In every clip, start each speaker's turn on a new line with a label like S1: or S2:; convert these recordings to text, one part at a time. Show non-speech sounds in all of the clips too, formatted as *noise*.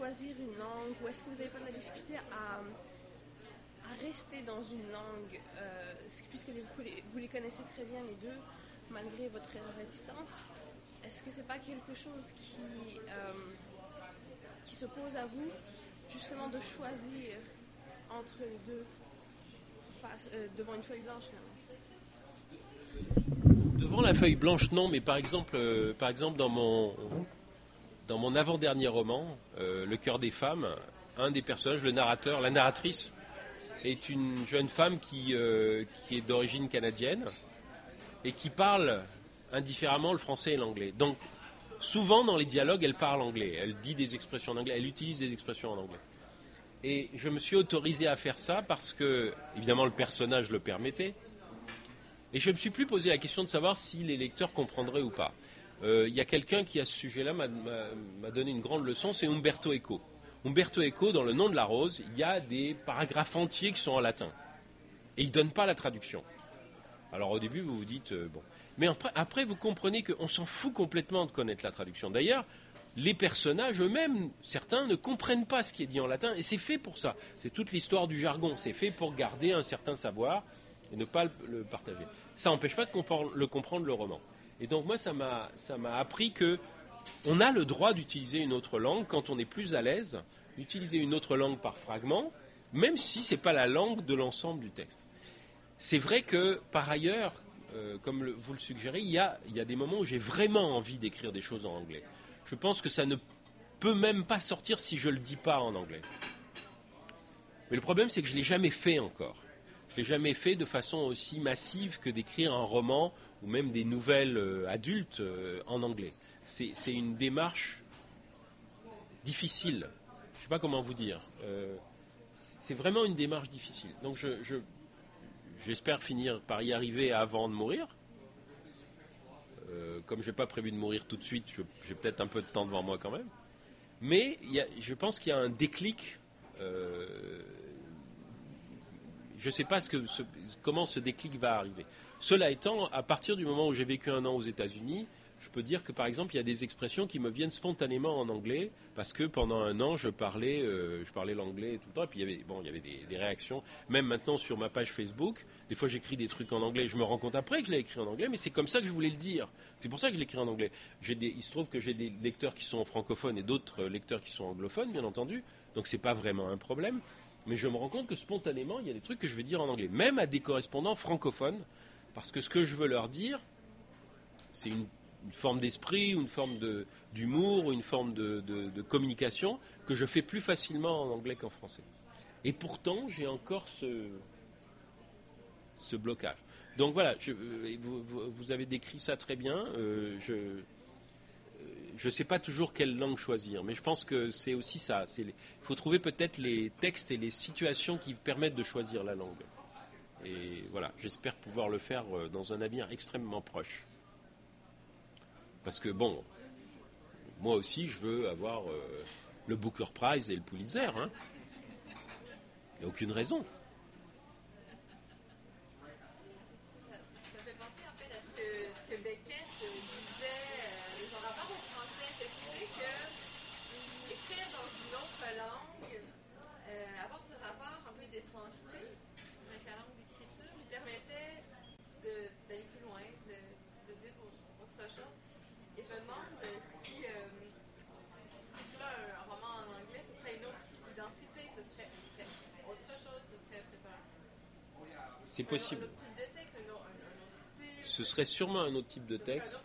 S1: choisir une langue ou est-ce que vous n'avez pas de la difficulté à, rester dans une langue, euh, puisque vous les, connaissez très bien les deux, malgré votre réticence Est-ce que c'est pas quelque chose qui, euh, qui se pose à vous, justement de choisir entre les deux face, euh, devant une feuille blanche
S2: Devant la feuille blanche, non, mais par exemple, par exemple dans mon dans mon avant-dernier roman, euh, Le cœur des femmes, un des personnages, le narrateur, la narratrice, est une jeune femme qui, euh, qui est d'origine canadienne et qui parle indifféremment le français et l'anglais. Donc, souvent dans les dialogues, elle parle anglais. Elle dit des expressions en anglais, elle utilise des expressions en anglais. Et je me suis autorisé à faire ça parce que, évidemment, le personnage le permettait. Et je ne me suis plus posé la question de savoir si les lecteurs comprendraient ou pas. Euh, il y a quelqu'un qui, à ce sujet-là, m'a donné une grande leçon, c'est Umberto Eco. Umberto Eco, dans Le nom de la rose, il y a des paragraphes entiers qui sont en latin. Et il ne donne pas la traduction. Alors au début, vous vous dites, euh, bon. Mais après, vous comprenez qu'on s'en fout complètement de connaître la traduction. D'ailleurs, les personnages eux-mêmes, certains ne comprennent pas ce qui est dit en latin, et c'est fait pour ça. C'est toute l'histoire du jargon. C'est fait pour garder un certain savoir et ne pas le, partager. Ça n'empêche pas de comprendre le roman. Et donc moi, ça m'a, appris que on a le droit d'utiliser une autre langue quand on est plus à l'aise, d'utiliser une autre langue par fragment, même si ce n'est pas la langue de l'ensemble du texte. C'est vrai que, par ailleurs, euh, comme vous le suggérez, il y, a, il y a des moments où j'ai vraiment envie d'écrire des choses en anglais. Je pense que ça ne peut même pas sortir si je ne le dis pas en anglais. Mais le problème, c'est que je ne l'ai jamais fait encore. Je ne l'ai jamais fait de façon aussi massive que d'écrire un roman ou même des nouvelles euh, adultes euh, en anglais. C'est une démarche difficile. Je ne sais pas comment vous dire. Euh, c'est vraiment une démarche difficile. Donc j'espère finir par y arriver avant de mourir. comme je n'ai pas prévu de mourir tout de suite, j'ai peut-être un peu de temps devant moi quand même. Mais je pense qu'il y a un déclic. je ne sais pas comment ce déclic va arriver. Cela étant, à partir du moment où j'ai vécu un an aux États-Unis, je peux dire que par exemple, il y a des expressions qui me viennent spontanément en anglais parce que pendant un an, je parlais, euh, je parlais l'anglais tout le temps. Et puis il y avait, bon, il y avait des, réactions. Même maintenant sur ma page Facebook, des fois j'écris des trucs en anglais. Je me rends compte après que je l'ai écrit en anglais, mais c'est comme ça que je voulais le dire. C'est pour ça que je l'écris en anglais. il se trouve que j'ai des lecteurs qui sont francophones et d'autres lecteurs qui sont anglophones, bien entendu. Donc c'est pas vraiment un problème. Mais je me rends compte que spontanément, il y a des trucs que je vais dire en anglais, même à des correspondants francophones parce que ce que je veux leur dire, c'est une, forme d'esprit, une forme d'humour, ou une forme de, communication que je fais plus facilement en anglais qu'en français. Et pourtant, j'ai encore ce, ce blocage. Donc voilà, euh, vous, avez décrit ça très bien. Euh, je ne euh, sais pas toujours quelle langue choisir, mais je pense que c'est aussi ça. Il faut trouver peut-être les textes et les situations qui permettent de choisir la langue. Et voilà, j'espère pouvoir le faire euh, dans un avenir extrêmement proche. Parce que bon, moi aussi, je veux avoir euh, le Booker Prize et le Pulitzer. Hein. Il n'y a aucune raison. C'est possible. Ce serait sûrement un autre type de texte.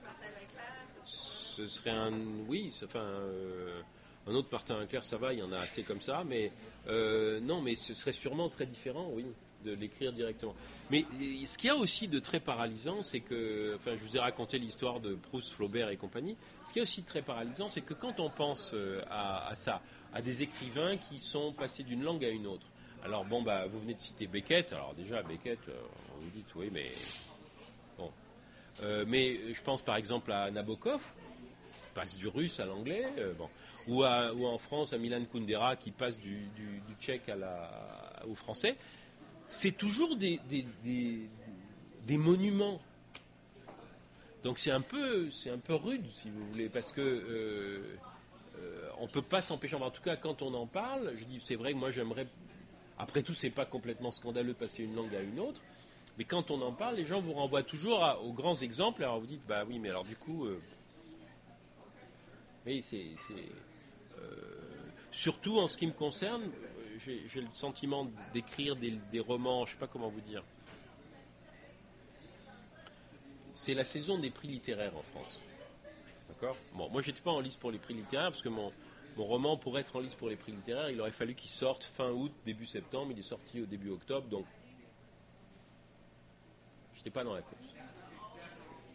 S2: Ce serait un. Oui, enfin. Euh, un autre partin clair, ça va, il y en a assez comme ça, mais euh, non, mais ce serait sûrement très différent, oui, de l'écrire directement. Mais ce qu'il y a aussi de très paralysant, c'est que, enfin, je vous ai raconté l'histoire de Proust, Flaubert et compagnie. Ce qui est aussi très paralysant, c'est que quand on pense euh, à, ça, à des écrivains qui sont passés d'une langue à une autre, alors bon, bah, vous venez de citer Beckett. Alors déjà, Beckett, euh, on vous dit oui, mais bon. Euh, mais je pense par exemple à Nabokov, qui passe du russe à l'anglais, euh, bon. ou, en France à Milan Kundera, qui passe du, tchèque au français. C'est toujours des, monuments. Donc c'est un peu, rude, si vous voulez, parce que euh, on ne peut pas s'empêcher, en tout cas quand on en parle, je dis c'est vrai que moi j'aimerais, après tout c'est pas complètement scandaleux passer une langue à une autre, mais quand on en parle, les gens vous renvoient toujours aux grands exemples, alors vous dites bah oui mais alors du coup, euh, oui c'est, surtout en ce qui me concerne, j'ai, le sentiment d'écrire des, romans, je sais pas comment vous dire, c'est la saison des prix littéraires en France. D'accord? Bon, moi j'étais pas en liste pour les prix littéraires parce que mon, roman, pour être en liste pour les prix littéraires, il aurait fallu qu'il sorte fin août, début septembre. Il est sorti au début octobre, donc j'étais pas dans la course.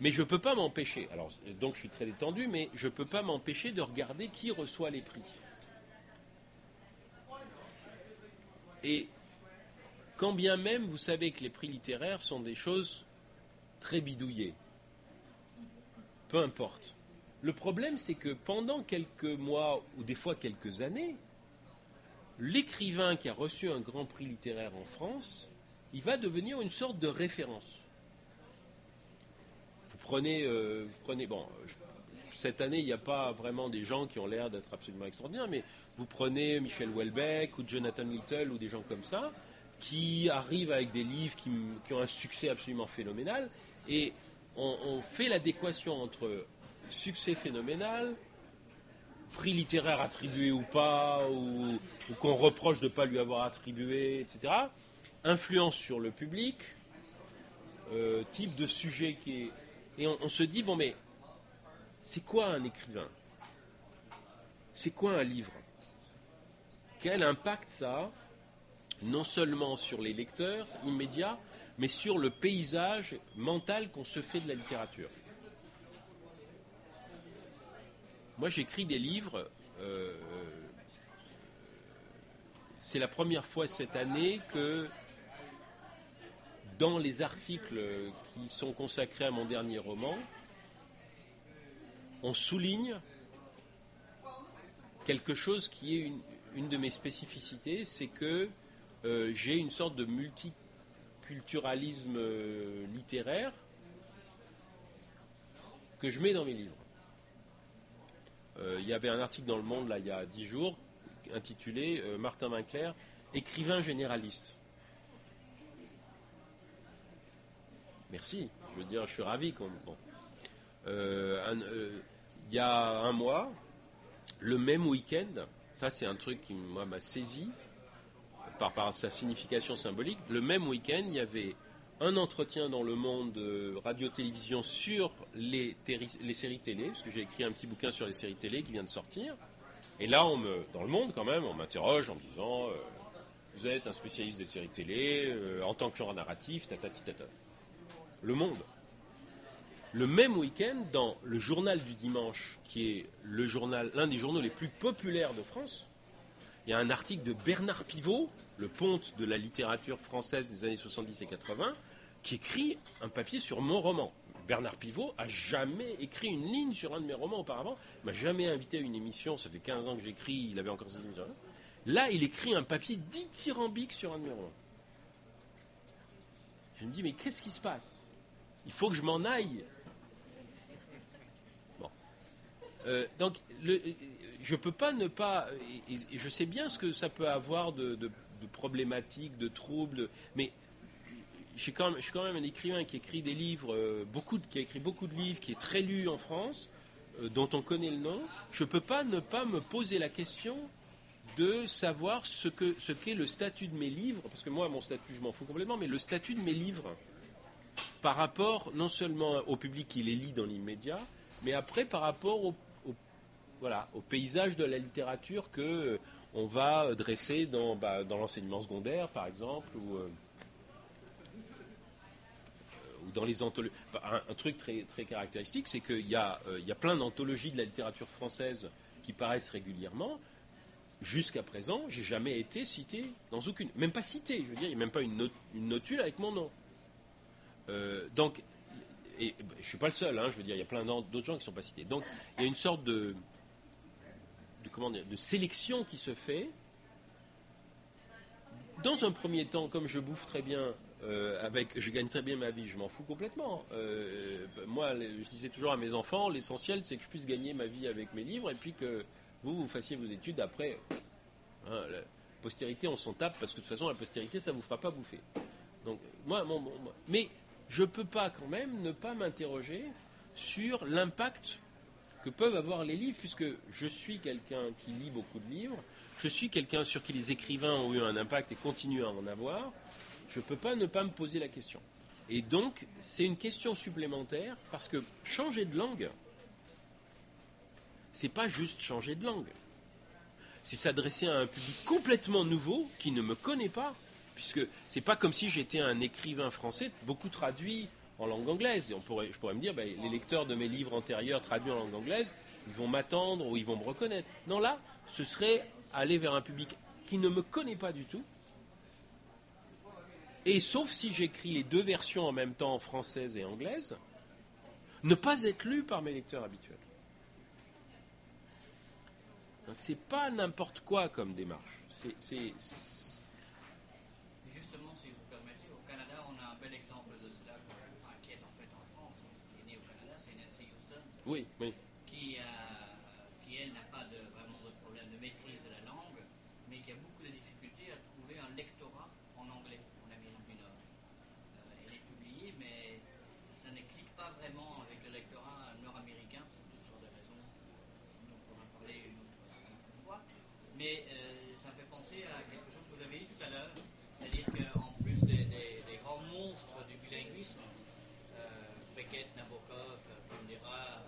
S2: Mais je peux pas m'empêcher. Alors donc je suis très détendu, mais je peux pas m'empêcher de regarder qui reçoit les prix. Et quand bien même vous savez que les prix littéraires sont des choses très bidouillées, peu importe. Le problème, c'est que pendant quelques mois ou des fois quelques années, l'écrivain qui a reçu un grand prix littéraire en France, il va devenir une sorte de référence. Vous prenez, euh, vous prenez bon, cette année, il n'y a pas vraiment des gens qui ont l'air d'être absolument extraordinaires, mais vous prenez Michel Houellebecq ou Jonathan Little ou des gens comme ça, qui arrivent avec des livres qui, qui ont un succès absolument phénoménal, et on, fait l'adéquation entre succès phénoménal, prix littéraire attribué ou pas, ou, qu'on reproche de ne pas lui avoir attribué, etc. Influence sur le public, euh, type de sujet qui est. Et on, se dit, bon, mais c'est quoi un écrivain? C'est quoi un livre? Quel impact ça a, non seulement sur les lecteurs immédiats, mais sur le paysage mental qu'on se fait de la littérature? Moi, j'écris des livres. Euh, c'est la première fois cette année que dans les articles qui sont consacrés à mon dernier roman, on souligne quelque chose qui est une, de mes spécificités, c'est que euh, j'ai une sorte de multi culturalisme euh, littéraire que je mets dans mes livres. Euh, il y avait un article dans Le Monde, là, il y a dix jours, intitulé euh, Martin Vinclair, écrivain généraliste. Merci, je veux dire, je suis ravi. Bon. il y a un mois, le même week-end, ça c'est un truc qui m'a saisi, par, sa signification symbolique. Le même week-end, il y avait un entretien dans le monde radio-télévision sur les, séries télé, parce que j'ai écrit un petit bouquin sur les séries télé qui vient de sortir. Et là, on me, dans le monde quand même, on m'interroge en me disant euh, Vous êtes un spécialiste des séries télé, euh, en tant que genre narratif, tatati tata. Le monde. Le même week-end, dans le journal du dimanche, qui est l'un des journaux les plus populaires de France, il y a un article de Bernard Pivot, le ponte de la littérature française des années 70 et 80, qui écrit un papier sur mon roman. Bernard Pivot a jamais écrit une ligne sur un de mes romans auparavant, m'a jamais invité à une émission, ça fait 15 ans que j'écris, il avait encore ses émissions. Là, il écrit un papier dithyrambique sur un de mes romans. Je me dis, mais qu'est-ce qui se passe? Il faut que je m'en aille. Bon. Euh, donc, le, je ne peux pas ne pas. Et, je sais bien ce que ça peut avoir de de problématiques, de troubles, mais je suis quand même un écrivain qui écrit des livres, euh, beaucoup qui a écrit beaucoup de livres, qui est très lu en France, euh, dont on connaît le nom. Je ne peux pas ne pas me poser la question de savoir ce que ce qu'est le statut de mes livres, parce que moi, mon statut, je m'en fous complètement, mais le statut de mes livres par rapport non seulement au public qui les lit dans l'immédiat, mais après par rapport au, voilà, au paysage de la littérature que on va dresser dans, bah, dans l'enseignement secondaire, par exemple, euh, ou dans les anthologies. Un, truc très, caractéristique, c'est qu'il y, a, euh, y a plein d'anthologies de la littérature française qui paraissent régulièrement. Jusqu'à présent, j'ai jamais été cité dans aucune, même pas cité, je veux dire, il n'y a même pas une, notule avec mon nom. Euh, donc, et, bah, je suis pas le seul, hein, je veux dire, il y a plein d'autres gens qui ne sont pas cités. Donc, il y a une sorte de, comment de sélection qui se fait. Dans un premier temps, comme je bouffe très bien, euh, avec, je gagne très bien ma vie, je m'en fous complètement. Euh, moi, je disais toujours à mes enfants, l'essentiel, c'est que je puisse gagner ma vie avec mes livres et puis que vous, vous fassiez vos études après. Hein, la postérité, on s'en tape parce que de toute façon, la postérité, ça ne vous fera pas bouffer. Donc, moi, mais je ne peux pas quand même ne pas m'interroger sur l'impact que peuvent avoir les livres, puisque je suis quelqu'un qui lit beaucoup de livres, je suis quelqu'un sur qui les écrivains ont eu un impact et continuent à en avoir, je ne peux pas ne pas me poser la question. Et donc, c'est une question supplémentaire, parce que changer de langue, c'est pas juste changer de langue. C'est s'adresser à un public complètement nouveau qui ne me connaît pas, puisque c'est pas comme si j'étais un écrivain français beaucoup traduit en langue anglaise. Je pourrais me dire, ben, les lecteurs de mes livres antérieurs traduits en langue anglaise, ils vont m'attendre ou ils vont me reconnaître. Non, là, ce serait aller vers un public qui ne me connaît pas du tout. Et sauf si j'écris les deux versions en même temps, française et anglaise, ne pas être lu par mes lecteurs habituels. Donc c'est pas n'importe quoi comme démarche. C'est Oui, oui.
S3: Qui, qui elle, n'a pas de, vraiment de problème de maîtrise de la langue, mais qui a beaucoup de difficultés à trouver un lectorat en anglais en Amérique du Nord. Euh, elle est publiée, mais ça ne clique pas vraiment avec le lectorat nord-américain, pour toutes sortes de raisons dont on pourra parler une autre, fois. Mais euh, ça me fait penser à quelque chose que vous avez dit tout à l'heure, c'est-à-dire qu'en plus des, des, grands monstres du bilinguisme, euh, Beckett, Nabokov, Kundera,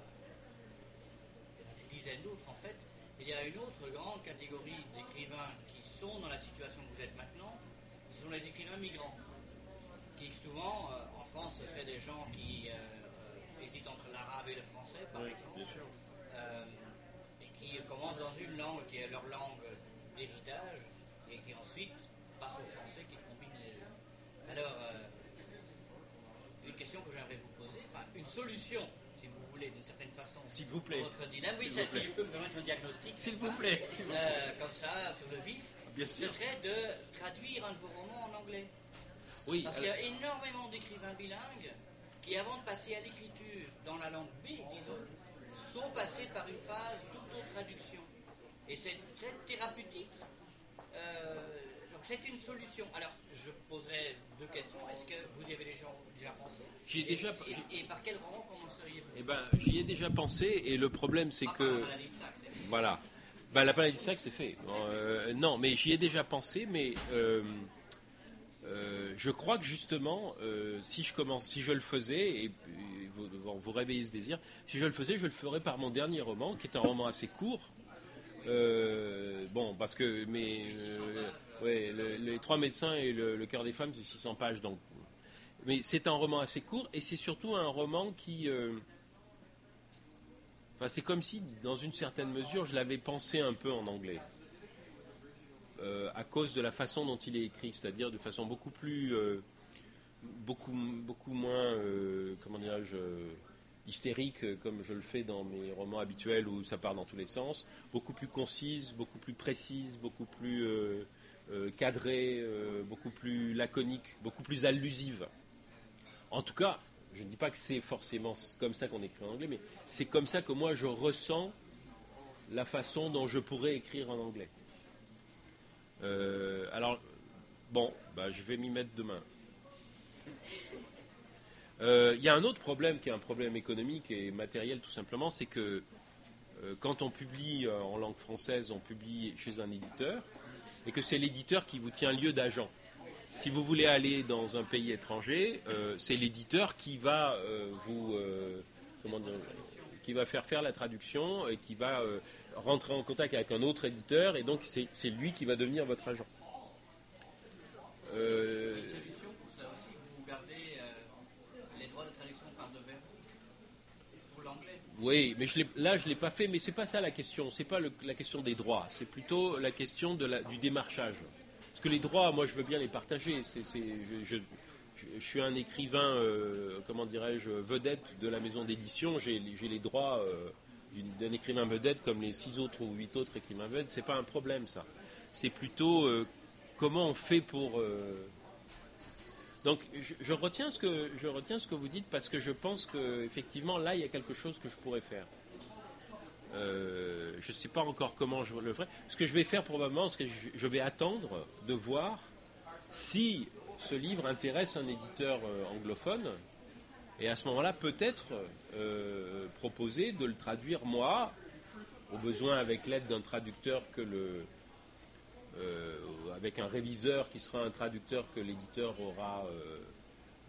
S3: d'autres en fait. Il y a une autre grande catégorie d'écrivains qui sont dans la situation que vous êtes maintenant, ce sont les écrivains migrants, qui souvent, euh, en France, ce seraient des gens qui euh, euh, hésitent entre l'arabe et le français, par exemple, et qui commencent dans une langue qui est leur langue d'héritage, et qui ensuite passent au français, qui combinent les deux. Alors, une question que j'aimerais vous poser, enfin, une solution façon.
S2: S'il vous plaît.
S3: Votre dynamique, si tu peux me permettre un diagnostic.
S2: S'il vous plaît.
S3: Euh, comme ça, sur le vif.
S2: Bien sûr.
S3: Ce serait de traduire un de vos romans en anglais.
S2: Oui.
S3: Parce qu'il y a énormément d'écrivains bilingues qui, avant de passer à l'écriture dans la langue B, disons, sont passés par une phase d'auto-traduction. Et c'est très thérapeutique. Euh, c'est une solution. Alors, je poserai deux questions. Est-ce que vous y avez déjà, déjà pensé
S2: J'y ai déjà
S3: et, et, par quel roman commenceriez-vous
S2: Eh ben, j'y ai déjà pensé, et le problème, c'est
S3: ah,
S2: que.
S3: La maladie de sac,
S2: voilà. Ben, la de sac, c'est fait. Euh, non, mais j'y ai déjà pensé, mais. Euh, euh, je crois que justement, si je commence, si je le faisais, et, vous, vous, réveillez ce désir, si je le faisais, je le ferais par mon dernier roman, qui est un roman assez court. bon, parce que mais les trois médecins et le, cœur des femmes, c'est 600 pages. Donc. Mais c'est un roman assez court et c'est surtout un roman qui. Euh, c'est comme si, dans une certaine mesure, je l'avais pensé un peu en anglais. Euh, à cause de la façon dont il est écrit, c'est-à-dire de façon beaucoup plus. Euh, beaucoup, beaucoup moins. comment dirais-je hystérique comme je le fais dans mes romans habituels où ça part dans tous les sens, beaucoup plus concise, beaucoup plus précise, beaucoup plus cadrée, euh, beaucoup plus laconique, beaucoup plus allusive. En tout cas, je ne dis pas que c'est forcément comme ça qu'on écrit en anglais, mais c'est comme ça que moi je ressens la façon dont je pourrais écrire en anglais. Euh, alors, bon, bah, je vais m'y mettre demain. Il y a un autre problème qui est un problème économique et matériel tout simplement, c'est que quand on publie en langue française, on publie chez un éditeur, et que c'est l'éditeur qui vous tient lieu d'agent. Si vous voulez aller dans un pays étranger, euh, c'est l'éditeur qui va euh, vous euh, comment dire, qui va faire faire la traduction et qui va rentrer en contact avec un autre éditeur et donc c'est lui qui va devenir votre agent. Oui, mais je là, je ne l'ai pas fait, mais ce n'est pas ça la question. Ce n'est pas la question des droits, c'est plutôt la question de la, du démarchage. Parce que les droits, moi, je veux bien les partager. je, suis un écrivain, euh, comment dirais-je, vedette de la maison d'édition. J'ai les droits euh, d'un écrivain vedette comme les six autres ou huit autres écrivains vedettes. Ce n'est pas un problème, ça. C'est plutôt euh, comment on fait pour donc je, retiens ce que, je retiens ce que vous dites parce que je pense qu'effectivement là il y a quelque chose que je pourrais faire. Euh, je ne sais pas encore comment je le ferai. Ce que je vais faire probablement, c'est que je, vais attendre de voir si ce livre intéresse un éditeur euh, anglophone. Et à ce moment-là, peut-être euh, proposer de le traduire moi, au besoin avec l'aide d'un traducteur que le, euh, avec un réviseur qui sera un traducteur que l'éditeur aura, euh,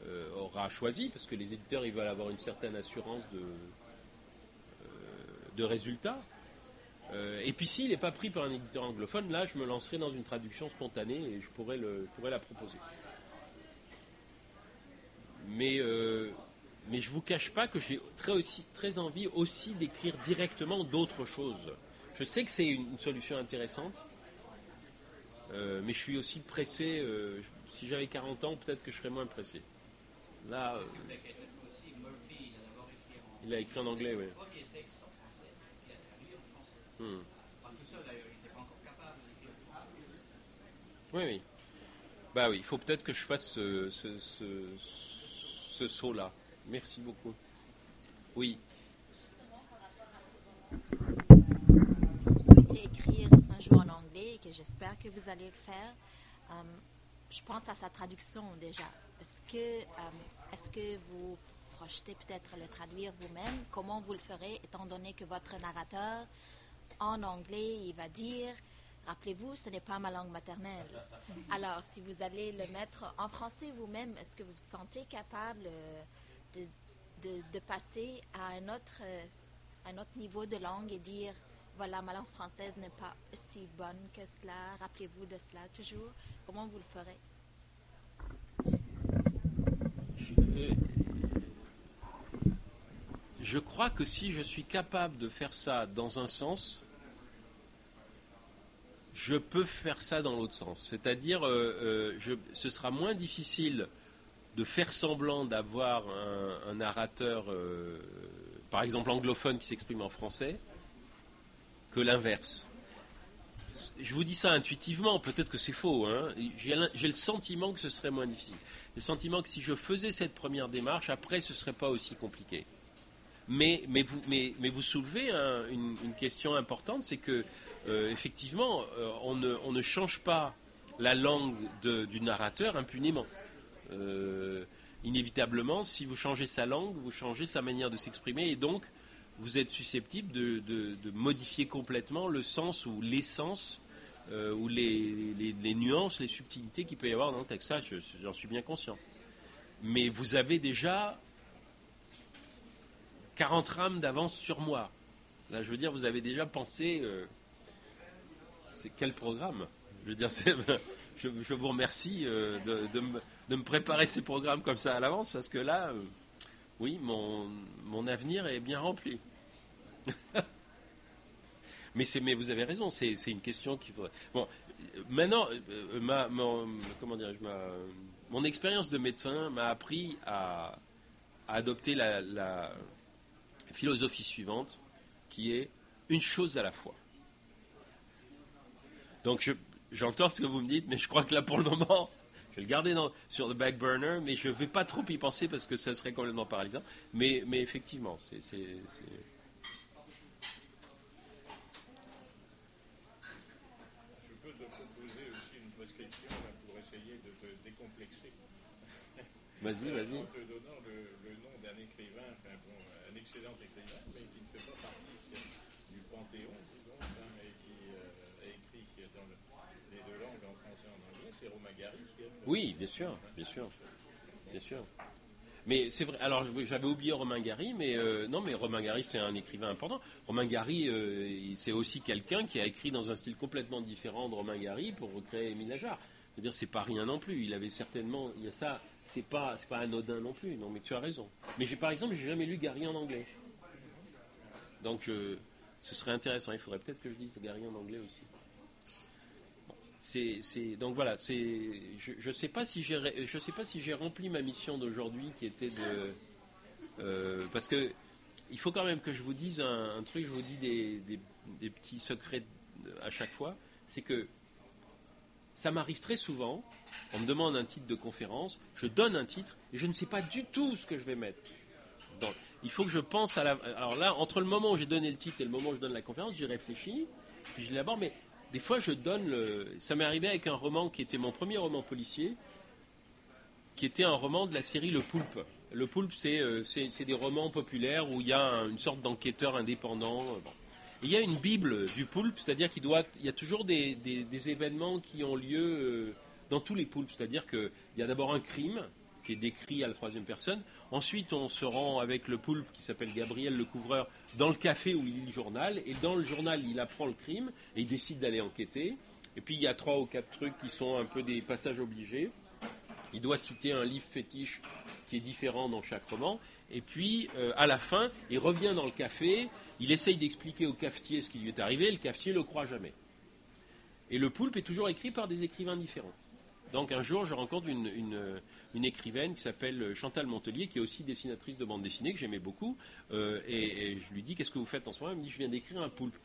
S2: euh, aura choisi, parce que les éditeurs ils veulent avoir une certaine assurance de, de résultats. Et puis s'il n'est pas pris par un éditeur anglophone, là je me lancerai dans une traduction spontanée et je pourrais, le, pourrais la proposer. Mais, mais je vous cache pas que j'ai très, aussi, très envie aussi d'écrire directement d'autres choses. Je sais que c'est une solution intéressante, euh, mais je suis aussi pressé. euh, si j'avais 40 ans, peut-être que je serais moins pressé. Là, euh,
S3: il a écrit en
S2: anglais, oui. Hmm. Oui, oui. Bah oui, il faut peut-être que je fasse ce, ce, ce- ce saut-là. Merci beaucoup. Oui.
S4: vous souhaitez écrire un jour et j'espère que vous allez le faire, euh, je pense à sa traduction déjà. Est-ce que, euh, est-ce que vous projetez peut-être le traduire vous-même? Comment vous le ferez, étant donné que votre narrateur, en anglais, il va dire, rappelez-vous, ce n'est pas ma langue maternelle. *laughs* Alors, si vous allez le mettre en français vous-même, est-ce que vous vous sentez capable euh, de, de- de passer à un autre, un autre niveau de langue et dire, voilà, ma langue française n'est pas si bonne que cela, rappelez-vous de cela toujours. Comment vous le ferez?
S2: Euh, Je crois que si je suis capable de faire ça dans un sens, je peux faire ça dans l'autre sens. C'est-à-dire, euh, euh, ce sera moins difficile de faire semblant d'avoir un, narrateur, par exemple anglophone, qui s'exprime en français, que l'inverse. Je vous dis ça intuitivement, peut-être que c'est faux. hein. J'ai le sentiment que ce serait moins difficile. Le sentiment que si je faisais cette première démarche, après, ce ne serait pas aussi compliqué. Mais, vous, soulevez un- une, question importante, c'est que euh, effectivement, euh, on, ne, change pas la langue du narrateur impunément. Euh, inévitablement, si vous changez sa langue, vous changez sa manière de s'exprimer, et donc vous êtes susceptible de, de- modifier complètement le sens ou l'essence euh, ou les, les- nuances, les subtilités qu'il peut y avoir dans le texte. Ça, je- j'en suis bien conscient. Mais vous avez déjà 40 rames d'avance sur moi. Là, je veux dire, vous avez déjà pensé. euh, c'est quel programme? Je veux dire, *laughs* je, je vous remercie euh, de, de me, préparer ces programmes comme ça à l'avance, parce que là, oui, mon, mon avenir est bien rempli. *laughs* mais, c'est- mais vous avez raison, c'est une question qu'il faudrait. Bon, maintenant, euh, ma, mon, comment mon expérience de médecin m'a appris à, adopter la, philosophie suivante, qui est une chose à la fois. Donc, je- j'entends ce que vous me dites, mais je crois que là, pour le moment, je vais le garder dans- sur le back burner, mais je ne vais pas trop y penser parce que ça serait complètement paralysant. Mais, mais effectivement, c'est. c'est- c'est-
S5: Je peux te proposer aussi une prescription là, pour essayer de te décomplexer.
S2: Vas-y, vas-y.
S5: En te donnant le, le nom d'un écrivain, enfin bon, un excellent écrivain, mais qui ne fait pas partie du panthéon, disons, hein, et qui euh, a écrit dans le- en français et en anglais, c'est. Qui
S2: Oui, bien sûr, bien sûr. Bien sûr. Mais c'est vrai. Alors, j'avais oublié Romain Gary, mais euh, non, mais Romain Gary, c'est un écrivain important. Romain Gary, euh, c'est aussi quelqu'un qui a écrit dans un style complètement différent de Romain Gary pour recréer Émile Ajar. Je veux dire, c'est pas rien non plus. Il avait certainement, il y a ça, c'est pas, c'est pas anodin non plus. Non, mais tu as raison. Mais j'ai, par exemple, j'ai jamais lu Gary en anglais. Donc, je- ce serait intéressant. Il faudrait peut-être que je lise Gary en anglais aussi. C'est, donc voilà, je ne sais pas si j'ai, rempli ma mission d'aujourd'hui, qui était de, euh, parce que il faut quand même que je vous dise un, truc, je vous dis des, petits secrets à chaque fois, c'est que ça m'arrive très souvent, on me demande un titre de conférence, je donne un titre et je ne sais pas du tout ce que je vais mettre. dans- il faut que je pense à la. Alors là, entre le moment où j'ai donné le titre et le moment où je donne la conférence, j'y réfléchis, puis je l'aborde, mais des fois je donne. Ça m'est arrivé avec un roman qui était mon premier roman policier, qui était un roman de la série Le Poulpe. Le Poulpe, c'est euh, des romans populaires où il y a un- une sorte d'enquêteur indépendant. euh, il y a une Bible du Poulpe, c'est-à-dire qu'il y a toujours des, des- des événements qui ont lieu euh, dans tous les Poulpes. C'est-à-dire qu'il y a d'abord un crime qui est décrit à la troisième personne. Ensuite, on se rend avec le Poulpe qui s'appelle Gabriel le couvreur dans le café où il lit le journal. Et dans le journal, il apprend le crime et il décide d'aller enquêter. Et puis il y a trois ou quatre trucs qui sont un peu des passages obligés. Il doit citer un livre fétiche qui est différent dans chaque roman. Et puis, euh, à la fin, il revient dans le café, il essaye d'expliquer au cafetier ce qui lui est arrivé, le cafetier ne le croit jamais. Et le poulpe est toujours écrit par des écrivains différents. Donc un jour, je rencontre une, écrivaine qui s'appelle Chantal Montelier, qui est aussi dessinatrice de bande dessinée, que j'aimais beaucoup. Euh, et, je lui dis, qu'est-ce que vous faites en ce moment? Elle me dit, je viens d'écrire un poulpe.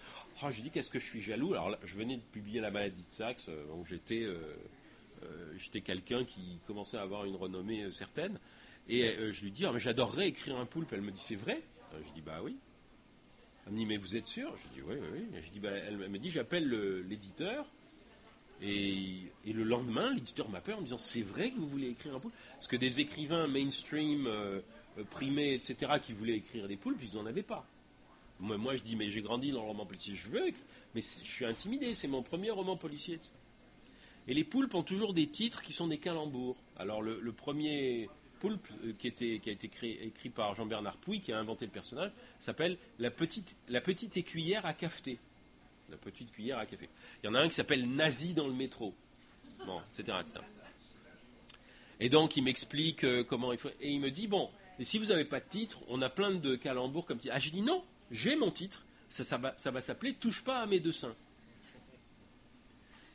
S2: Oh, je lui dis, qu'est-ce que je suis jaloux? Alors je venais de publier La maladie de Saxe, euh, donc j'étais... euh, euh, quelqu'un qui commençait à avoir une renommée euh, certaine. Et euh, je lui dis, Ah, mais j'adorerais écrire un poulpe. Elle me dit, c'est vrai? Euh, Je dis, bah oui. Elle me dit, mais vous êtes sûr? Je dis, oui, oui, oui. Je dis, bah, elle me dit, j'appelle le- l'éditeur. Et, le lendemain, l'éditeur m'appelle en me disant, c'est vrai que vous voulez écrire un poulpe Parce que des écrivains mainstream, euh, euh, primés, etc., qui voulaient écrire des poulpes, ils n'en avaient pas. Moi, je dis, mais j'ai grandi dans le roman policier, je veux, mais je suis intimidé, c'est mon premier roman policier. Et les poulpes ont toujours des titres qui sont des calembours. Alors le, premier poulpe euh, qui, a été écrit par Jean-Bernard Pouy, qui a inventé le personnage, s'appelle la petite, la petite écuyère à cafeter. La petite cuillère à café. Il y en a un qui s'appelle Nazi dans le métro. Bon, etc. Et donc il m'explique euh, comment il faut. Et il me dit, bon, et si vous n'avez pas de titre, on a plein de calembours comme titre. Ah, je dis non, j'ai mon titre. Ça, va, s'appeler Touche pas à mes deux seins.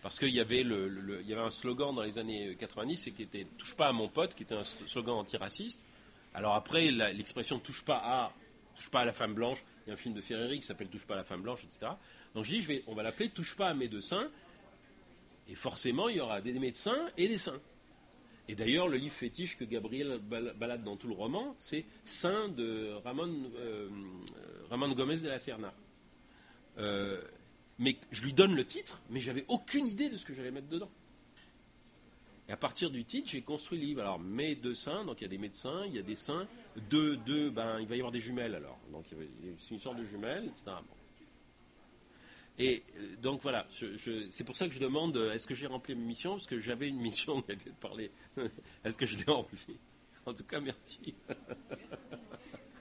S2: Parce qu'il y, avait le- y avait un slogan dans les années 90 c'est qui était Touche pas à mon pote, qui était un slogan antiraciste. Alors après, l'expression Touche pas à touche pas à la femme blanche, il y a un film de Ferreri qui s'appelle Touche pas à la femme blanche, etc. Donc je dis, on va l'appeler Touche pas à mes deux seins. Et forcément, il y aura des médecins et des seins. Et d'ailleurs, le livre fétiche que Gabriel bal- balade dans tout le roman, c'est Saint de Ramon, euh, Gomez de la Serna. Euh, mais je lui donne le titre, mais j'avais aucune idée de ce que j'allais mettre dedans. Et à partir du titre, j'ai construit le livre. Alors, mes donc il y a des médecins, il y a des seins. Deux, deux, ben, il va y avoir des jumelles alors. Donc, c'est une sorte de jumelles, etc. Et euh, donc voilà, je- c'est pour ça que je demande euh, est-ce que j'ai rempli ma mission Parce que j'avais une mission *laughs* de parler. *laughs* est-ce que je l'ai remplie En tout cas, merci. *laughs*